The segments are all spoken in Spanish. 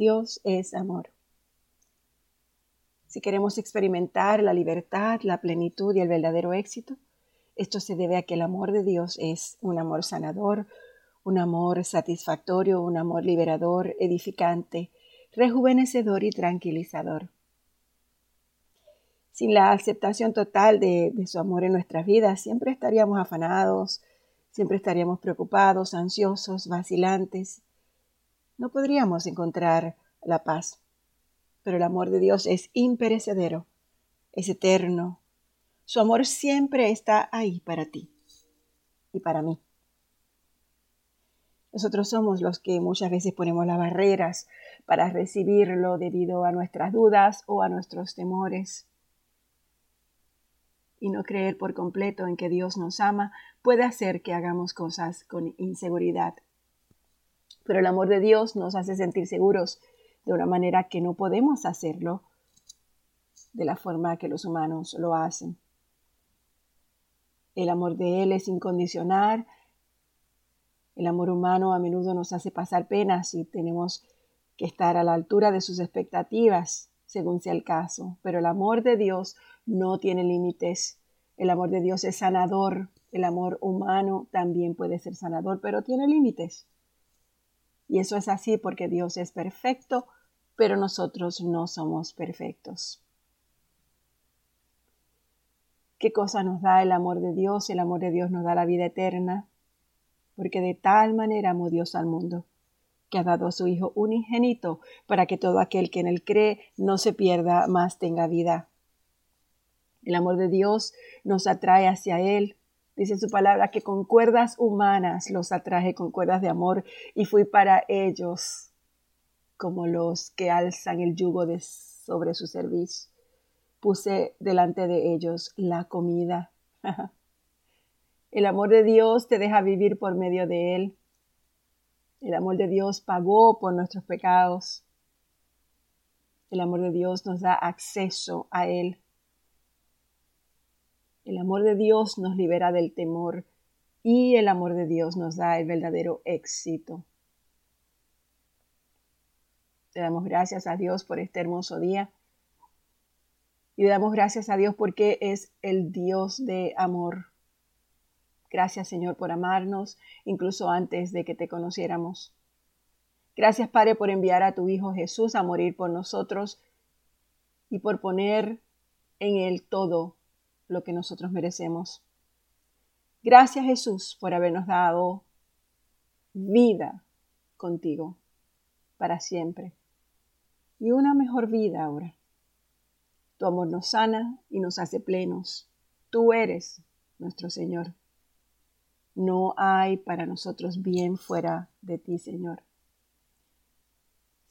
Dios es amor. Si queremos experimentar la libertad, la plenitud y el verdadero éxito, esto se debe a que el amor de Dios es un amor sanador, un amor satisfactorio, un amor liberador, edificante, rejuvenecedor y tranquilizador. Sin la aceptación total de, su amor en nuestras vidas, siempre estaríamos afanados, siempre estaríamos preocupados, ansiosos, vacilantes. No podríamos encontrar la paz. Pero el amor de Dios es imperecedero, es eterno. Su amor siempre está ahí para ti y para mí. Nosotros somos los que muchas veces ponemos las barreras para recibirlo debido a nuestras dudas o a nuestros temores. Y no creer por completo en que Dios nos ama puede hacer que hagamos cosas con inseguridad. Pero el amor de Dios nos hace sentir seguros de una manera que no podemos hacerlo de la forma que los humanos lo hacen. El amor de Él es incondicional, el amor humano a menudo nos hace pasar penas y tenemos que estar a la altura de sus expectativas, según sea el caso. Pero el amor de Dios no tiene límites. El amor de Dios es sanador. El amor humano también puede ser sanador, pero tiene límites. Y eso es así porque Dios es perfecto, pero nosotros no somos perfectos. ¿Qué cosa nos da el amor de Dios? El amor de Dios nos da la vida eterna porque de tal manera amó Dios al mundo, que ha dado a su Hijo unigénito, para que todo aquel que en él cree no se pierda, más tenga vida. El amor de Dios nos atrae hacia Él. Dice su palabra que con cuerdas humanas los atraje con cuerdas de amor y fui para ellos como los que alzan el yugo sobre su servicio. Puse delante de ellos la comida. El amor de Dios te deja vivir por medio de Él. El amor de Dios pagó por nuestros pecados. El amor de Dios nos da acceso a Él. El amor de Dios nos libera del temor y el amor de Dios nos da el verdadero éxito. Le damos gracias a Dios por este hermoso día y le damos gracias a Dios porque es el Dios de amor. Gracias Señor por amarnos, incluso antes de que te conociéramos. Gracias Padre por enviar a tu Hijo Jesús a morir por nosotros y por poner en Él todo lo que nosotros merecemos. Gracias Jesús por habernos dado vida contigo para siempre y una mejor vida ahora. Tu amor nos sana y nos hace plenos. Tú eres nuestro Señor. No hay para nosotros bien fuera de ti, Señor.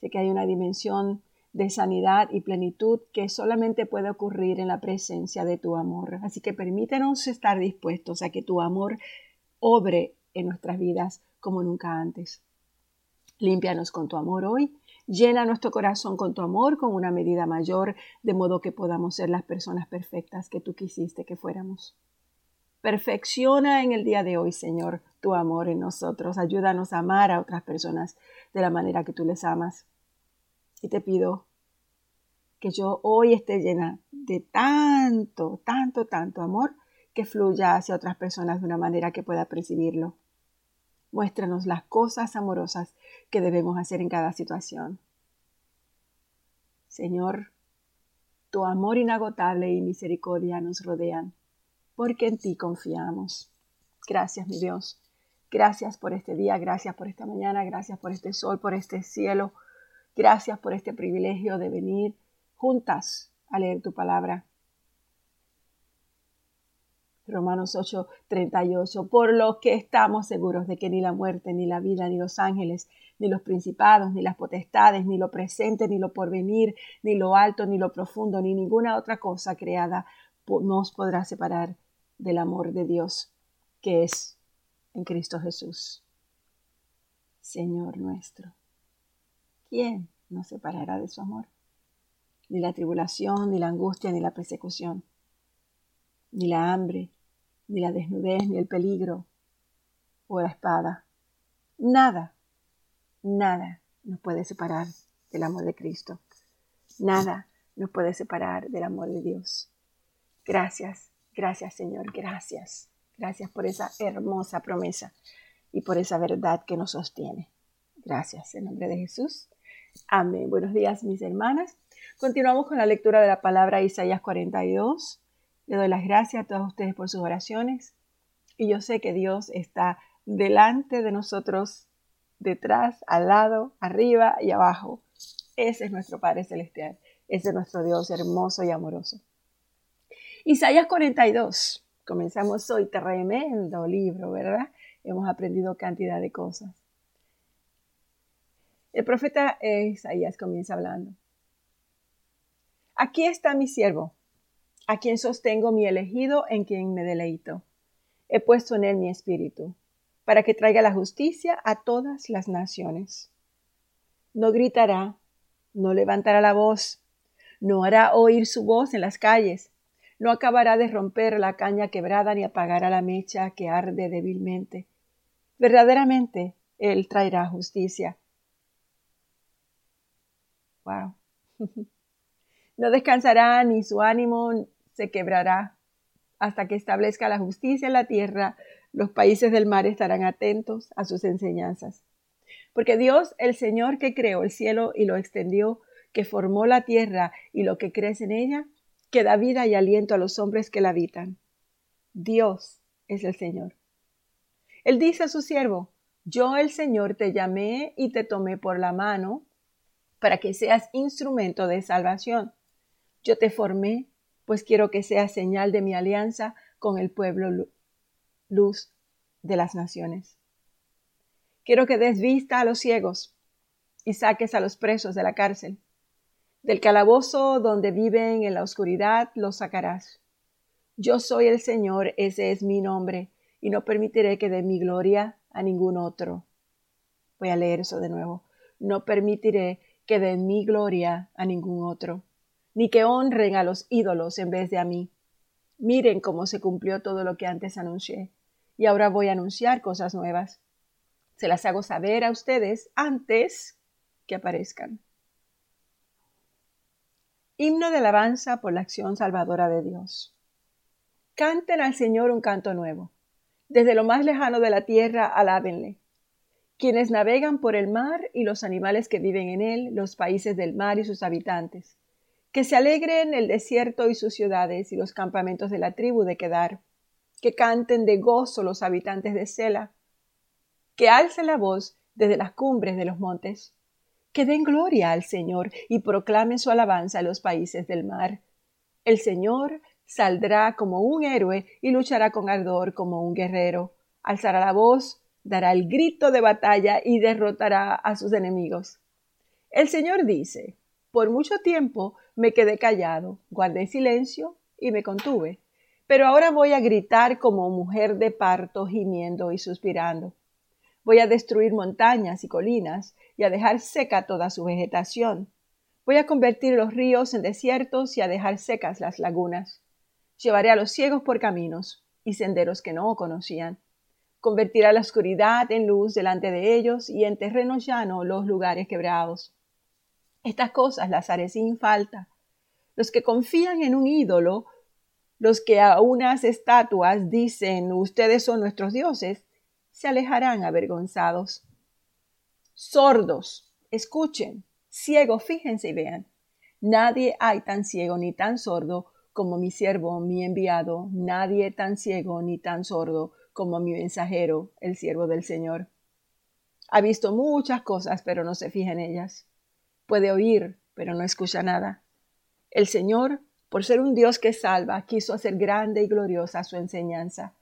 Sé que hay una dimensión de sanidad y plenitud que solamente puede ocurrir en la presencia de tu amor. Así que permítenos estar dispuestos a que tu amor obre en nuestras vidas como nunca antes. Límpianos con tu amor hoy. Llena nuestro corazón con tu amor con una medida mayor, de modo que podamos ser las personas perfectas que tú quisiste que fuéramos. Perfecciona en el día de hoy, Señor, tu amor en nosotros. Ayúdanos a amar a otras personas de la manera que tú les amas. Y te pido que yo hoy esté llena de tanto, tanto, tanto amor que fluya hacia otras personas de una manera que pueda percibirlo. Muéstranos las cosas amorosas que debemos hacer en cada situación. Señor, tu amor inagotable y misericordia nos rodean porque en ti confiamos. Gracias, mi Dios. Gracias por este día, gracias por esta mañana, gracias por este sol, por este cielo. Gracias por este privilegio de venir juntas a leer tu palabra. Romanos 8, 38, por lo que estamos seguros de que ni la muerte, ni la vida, ni los ángeles, ni los principados, ni las potestades, ni lo presente, ni lo porvenir, ni lo alto, ni lo profundo, ni ninguna otra cosa creada nos podrá separar del amor de Dios que es en Cristo Jesús. Señor nuestro, ¿quién nos separará de su amor? Ni la tribulación, ni la angustia, ni la persecución, ni la hambre, ni la desnudez, ni el peligro o la espada. Nada, nada nos puede separar del amor de Cristo. Nada nos puede separar del amor de Dios. Gracias, gracias Señor, gracias. Gracias por esa hermosa promesa y por esa verdad que nos sostiene. Gracias, en nombre de Jesús. Amén. Buenos días, mis hermanas. Continuamos con la lectura de la palabra Isaías 42. Le doy las gracias a todos ustedes por sus oraciones. Y yo sé que Dios está delante de nosotros, detrás, al lado, arriba y abajo. Ese es nuestro Padre Celestial. Ese es nuestro Dios hermoso y amoroso. Isaías 42. Comenzamos hoy tremendo libro, ¿verdad? Hemos aprendido cantidad de cosas. El profeta Isaías comienza hablando. Aquí está mi siervo, a quien sostengo mi elegido, en quien me deleito. He puesto en él mi espíritu, para que traiga la justicia a todas las naciones. No gritará, no levantará la voz, no hará oír su voz en las calles, no acabará de romper la caña quebrada ni apagará la mecha que arde débilmente. Verdaderamente, Él traerá justicia. No descansará ni su ánimo se quebrará hasta que establezca la justicia en la tierra. Los países del mar estarán atentos a sus enseñanzas. Porque Dios, el Señor que creó el cielo y lo extendió, que formó la tierra y lo que crece en ella, que da vida y aliento a los hombres que la habitan. Dios es el Señor. Él dice a su siervo, yo el Señor te llamé y te tomé por la mano para que seas instrumento de salvación. Yo te formé, pues quiero que seas señal de mi alianza con el pueblo luz de las naciones. Quiero que des vista a los ciegos y saques a los presos de la cárcel. Del calabozo donde viven en la oscuridad los sacarás. Yo soy el Señor, ese es mi nombre, y no permitiré que dé mi gloria a ningún otro. Voy a leer eso de nuevo. No permitiré que den mi gloria a ningún otro, ni que honren a los ídolos en vez de a mí. Miren cómo se cumplió todo lo que antes anuncié, y ahora voy a anunciar cosas nuevas. Se las hago saber a ustedes antes que aparezcan. Himno de alabanza por la acción salvadora de Dios. Canten al Señor un canto nuevo. Desde lo más lejano de la tierra, alábenle. Quienes navegan por el mar y los animales que viven en él, los países del mar y sus habitantes. Que se alegren el desierto y sus ciudades y los campamentos de la tribu de Kedar. Que canten de gozo los habitantes de Sela. Que alcen la voz desde las cumbres de los montes que den gloria al Señor y proclamen su alabanza a los países del mar. El Señor saldrá como un héroe y luchará con ardor como un guerrero. Alzará la voz, dará el grito de batalla y derrotará a sus enemigos. El Señor dice, por mucho tiempo me quedé callado, guardé silencio y me contuve, pero ahora voy a gritar como mujer de parto gimiendo y suspirando. Voy a destruir montañas y colinas y a dejar seca toda su vegetación. Voy a convertir los ríos en desiertos y a dejar secas las lagunas. Llevaré a los ciegos por caminos y senderos que no conocían. Convertirá la oscuridad en luz delante de ellos y en terreno llano los lugares quebrados. Estas cosas las haré sin falta. Los que confían en un ídolo, los que a unas estatuas dicen ustedes son nuestros dioses, se alejarán avergonzados. Sordos, escuchen, ciegos, fíjense y vean. Nadie hay tan ciego ni tan sordo como mi siervo, mi enviado, nadie tan ciego ni tan sordo como mi mensajero, el siervo del Señor. Ha visto muchas cosas, pero no se fija en ellas. Puede oír, pero no escucha nada. El Señor, por ser un Dios que salva, quiso hacer grande y gloriosa su enseñanza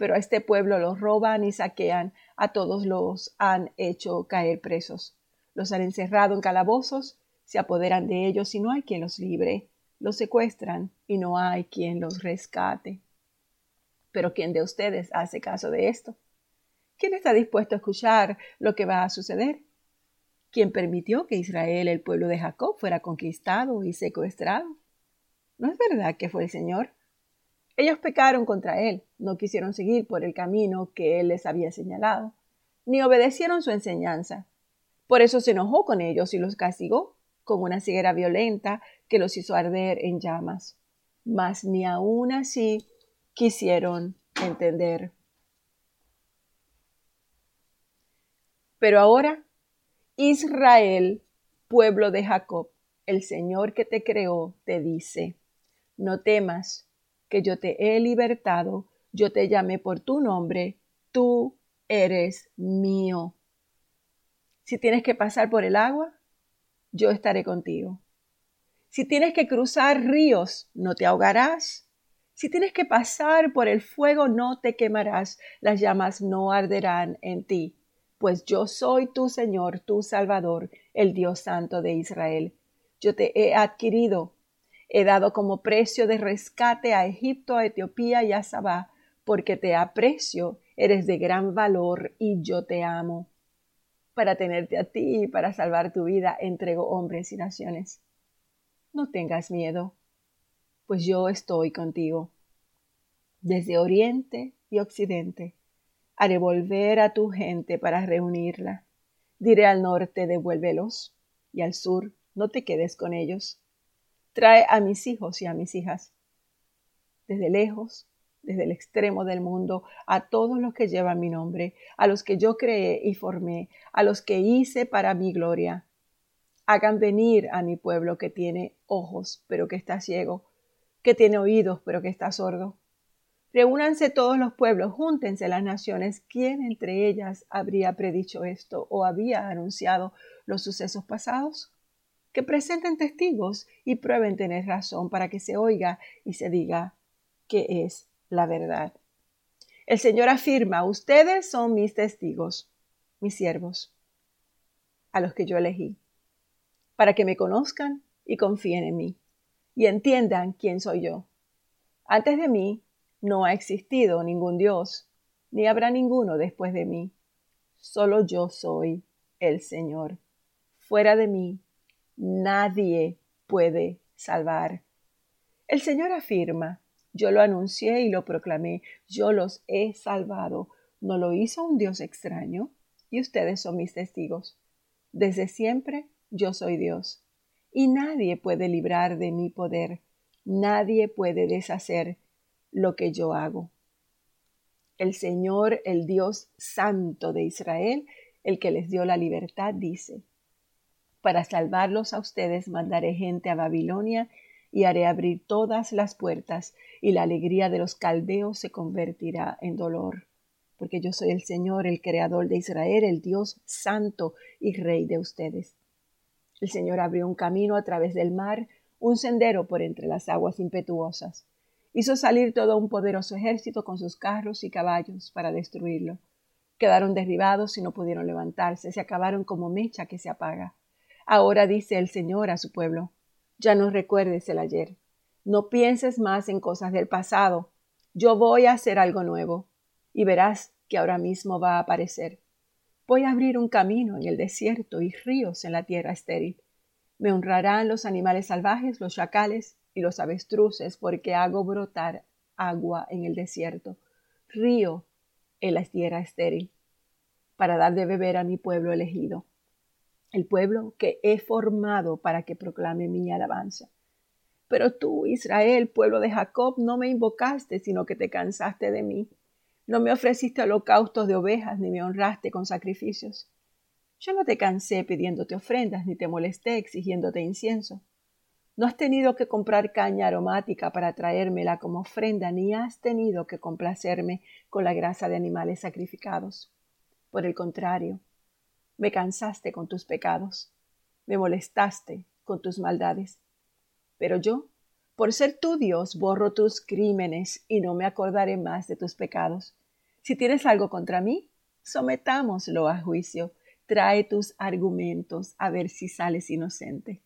pero a este pueblo los roban y saquean, a todos los han hecho caer presos. Los han encerrado en calabozos, se apoderan de ellos y no hay quien los libre, los secuestran y no hay quien los rescate. Pero ¿quién de ustedes hace caso de esto? ¿Quién está dispuesto a escuchar lo que va a suceder? ¿Quién permitió que Israel, el pueblo de Jacob, fuera conquistado y secuestrado? ¿No es verdad que fue el Señor? Ellos pecaron contra él, no quisieron seguir por el camino que él les había señalado, ni obedecieron su enseñanza. Por eso se enojó con ellos y los castigó con una ceguera violenta que los hizo arder en llamas. Mas ni aun así quisieron entender. Pero ahora, Israel, pueblo de Jacob, el Señor que te creó, te dice, no temas, que yo te he libertado, yo te llamé por tu nombre, tú eres mío. Si tienes que pasar por el agua, yo estaré contigo. Si tienes que cruzar ríos, no te ahogarás. Si tienes que pasar por el fuego, no te quemarás. Las llamas no arderán en ti, pues yo soy tu Señor, tu Salvador, el Dios Santo de Israel. Yo te he adquirido. He dado como precio de rescate a Egipto, a Etiopía y a Sabá, porque te aprecio, eres de gran valor y yo te amo para tenerte a ti y para salvar tu vida, entrego hombres y naciones. No tengas miedo, pues yo estoy contigo. Desde oriente y occidente haré volver a tu gente para reunirla. Diré al norte, devuélvelos, y al sur, no te quedes con ellos. Trae a mis hijos y a mis hijas. Desde lejos desde el extremo del mundo a todos los que llevan mi nombre, a los que yo creé y formé, a los que hice para mi gloria. Hagan venir a mi pueblo que tiene ojos, pero que está ciego, que tiene oídos, pero que está sordo. Reúnanse todos los pueblos, júntense las naciones. ¿Quién entre ellas habría predicho esto o había anunciado los sucesos pasados? Que presenten testigos y prueben tener razón para que se oiga y se diga que es la verdad. El Señor afirma, ustedes son mis testigos, mis siervos, a los que yo elegí, para que me conozcan y confíen en mí y entiendan quién soy yo. Antes de mí no ha existido ningún Dios, ni habrá ninguno después de mí. Solo yo soy el Señor. Fuera de mí nadie puede salvar. El Señor afirma, yo lo anuncié y lo proclamé. Yo los he salvado. ¿No lo hizo un Dios extraño? Y ustedes son mis testigos. Desde siempre yo soy Dios. Y nadie puede librar de mi poder. Nadie puede deshacer lo que yo hago. El Señor, el Dios santo de Israel, el que les dio la libertad, dice, para salvarlos a ustedes mandaré gente a Babilonia y haré abrir todas las puertas, y la alegría de los caldeos se convertirá en dolor. Porque yo soy el Señor, el Creador de Israel, el Dios santo y Rey de ustedes. El Señor abrió un camino a través del mar, un sendero por entre las aguas impetuosas. Hizo salir todo un poderoso ejército con sus carros y caballos para destruirlo. Quedaron derribados y no pudieron levantarse, se acabaron como mecha que se apaga. Ahora dice el Señor a su pueblo, ya no recuerdes el ayer. No pienses más en cosas del pasado. Yo voy a hacer algo nuevo y verás que ahora mismo va a aparecer. Voy a abrir un camino en el desierto y ríos en la tierra estéril. Me honrarán los animales salvajes, los chacales y los avestruces, porque hago brotar agua en el desierto, río en la tierra estéril, para dar de beber a mi pueblo elegido el pueblo que he formado para que proclame mi alabanza. Pero tú, Israel, pueblo de Jacob, no me invocaste, sino que te cansaste de mí. No me ofreciste holocaustos de ovejas, ni me honraste con sacrificios. Yo no te cansé pidiéndote ofrendas, ni te molesté exigiéndote incienso. No has tenido que comprar caña aromática para traérmela como ofrenda, ni has tenido que complacerme con la grasa de animales sacrificados. Por el contrario, me cansaste con tus pecados, me molestaste con tus maldades. Pero yo, por ser tu Dios, borro tus crímenes y no me acordaré más de tus pecados. Si tienes algo contra mí, sometámoslo a juicio. Trae tus argumentos a ver si sales inocente.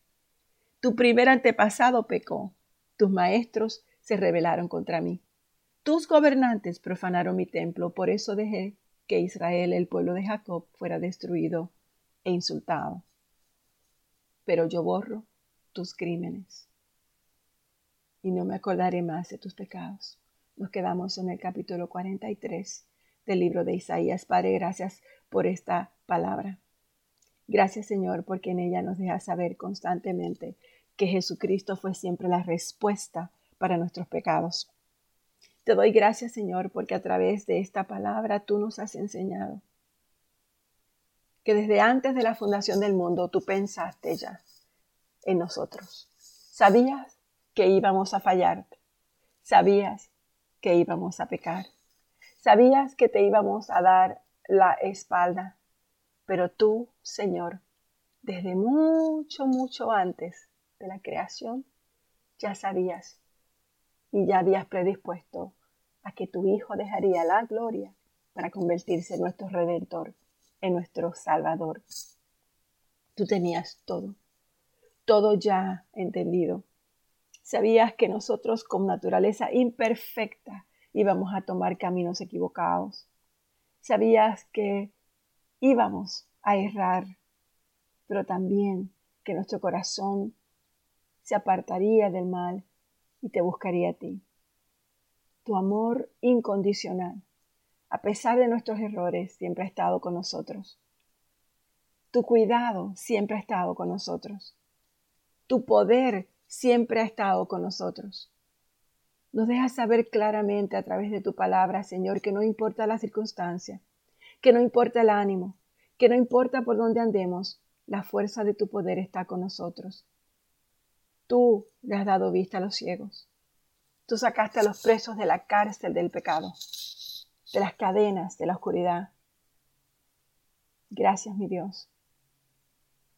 Tu primer antepasado pecó, tus maestros se rebelaron contra mí. Tus gobernantes profanaron mi templo, por eso dejé que Israel, el pueblo de Jacob, fuera destruido e insultado. Pero yo borro tus crímenes y no me acordaré más de tus pecados. Nos quedamos en el capítulo 43 del libro de Isaías. Padre, gracias por esta palabra. Gracias Señor porque en ella nos deja saber constantemente que Jesucristo fue siempre la respuesta para nuestros pecados. Te doy gracias Señor porque a través de esta palabra tú nos has enseñado que desde antes de la fundación del mundo tú pensaste ya en nosotros. Sabías que íbamos a fallar. Sabías que íbamos a pecar. Sabías que te íbamos a dar la espalda. Pero tú, Señor, desde mucho, mucho antes de la creación, ya sabías y ya habías predispuesto a que tu Hijo dejaría la gloria para convertirse en nuestro redentor en nuestro Salvador. Tú tenías todo, todo ya entendido. Sabías que nosotros con naturaleza imperfecta íbamos a tomar caminos equivocados. Sabías que íbamos a errar, pero también que nuestro corazón se apartaría del mal y te buscaría a ti. Tu amor incondicional a pesar de nuestros errores, siempre ha estado con nosotros. Tu cuidado siempre ha estado con nosotros. Tu poder siempre ha estado con nosotros. Nos dejas saber claramente a través de tu palabra, Señor, que no importa la circunstancia, que no importa el ánimo, que no importa por dónde andemos, la fuerza de tu poder está con nosotros. Tú le has dado vista a los ciegos. Tú sacaste a los presos de la cárcel del pecado de las cadenas de la oscuridad. Gracias, mi Dios.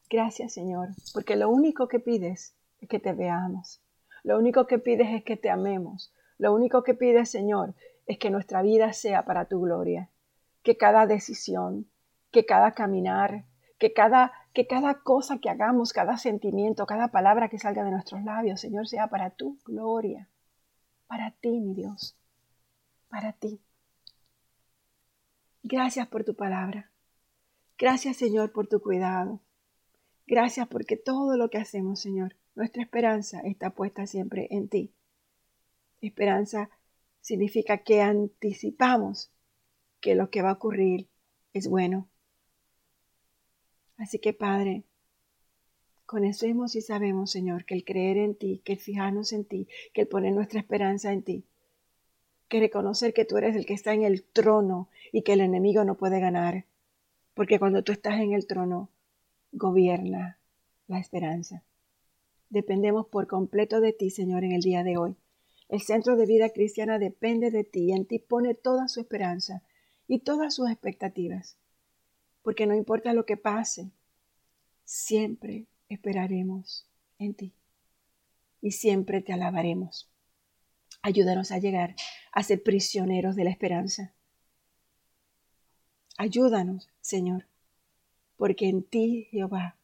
Gracias, Señor, porque lo único que pides es que te veamos. Lo único que pides es que te amemos. Lo único que pides, Señor, es que nuestra vida sea para tu gloria. Que cada decisión, que cada caminar, que cada, que cada cosa que hagamos, cada sentimiento, cada palabra que salga de nuestros labios, Señor, sea para tu gloria. Para ti, mi Dios. Para ti. Gracias por tu palabra. Gracias, Señor, por tu cuidado. Gracias porque todo lo que hacemos, Señor, nuestra esperanza está puesta siempre en ti. Esperanza significa que anticipamos que lo que va a ocurrir es bueno. Así que, Padre, conocemos y sabemos, Señor, que el creer en ti, que el fijarnos en ti, que el poner nuestra esperanza en ti, que reconocer que tú eres el que está en el trono y que el enemigo no puede ganar, porque cuando tú estás en el trono, gobierna la esperanza. Dependemos por completo de ti, Señor, en el día de hoy. El centro de vida cristiana depende de ti y en ti pone toda su esperanza y todas sus expectativas. Porque no importa lo que pase, siempre esperaremos en ti y siempre te alabaremos. Ayúdanos a llegar a ser prisioneros de la esperanza. Ayúdanos, Señor, porque en ti, Jehová,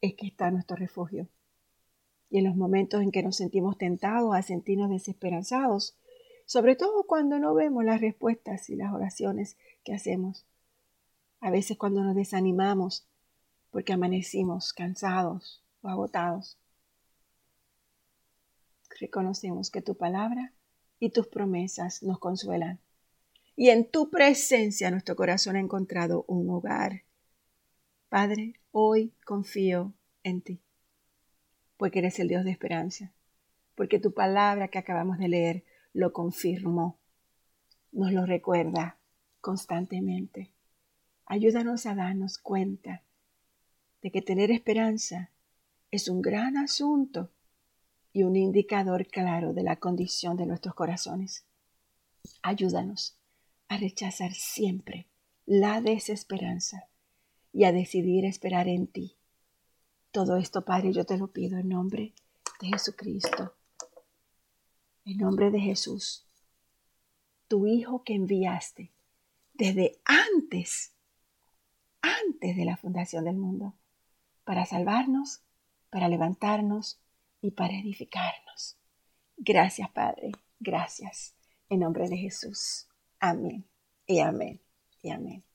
es que está nuestro refugio. Y en los momentos en que nos sentimos tentados a sentirnos desesperanzados, sobre todo cuando no vemos las respuestas y las oraciones que hacemos, a veces cuando nos desanimamos porque amanecimos cansados o agotados, reconocemos que tu palabra y tus promesas nos consuelan. Y en tu presencia nuestro corazón ha encontrado un hogar. Padre, hoy confío en ti, porque eres el Dios de esperanza, porque tu palabra que acabamos de leer lo confirmó, nos lo recuerda constantemente. Ayúdanos a darnos cuenta de que tener esperanza es un gran asunto y un indicador claro de la condición de nuestros corazones. Ayúdanos a rechazar siempre la desesperanza y a decidir esperar en ti. Todo esto, Padre, yo te lo pido en nombre de Jesucristo, en nombre de Jesús, tu Hijo que enviaste desde antes, antes de la fundación del mundo, para salvarnos, para levantarnos, y para edificarnos. Gracias, Padre. Gracias. En nombre de Jesús. Amén. Y amén. Y amén.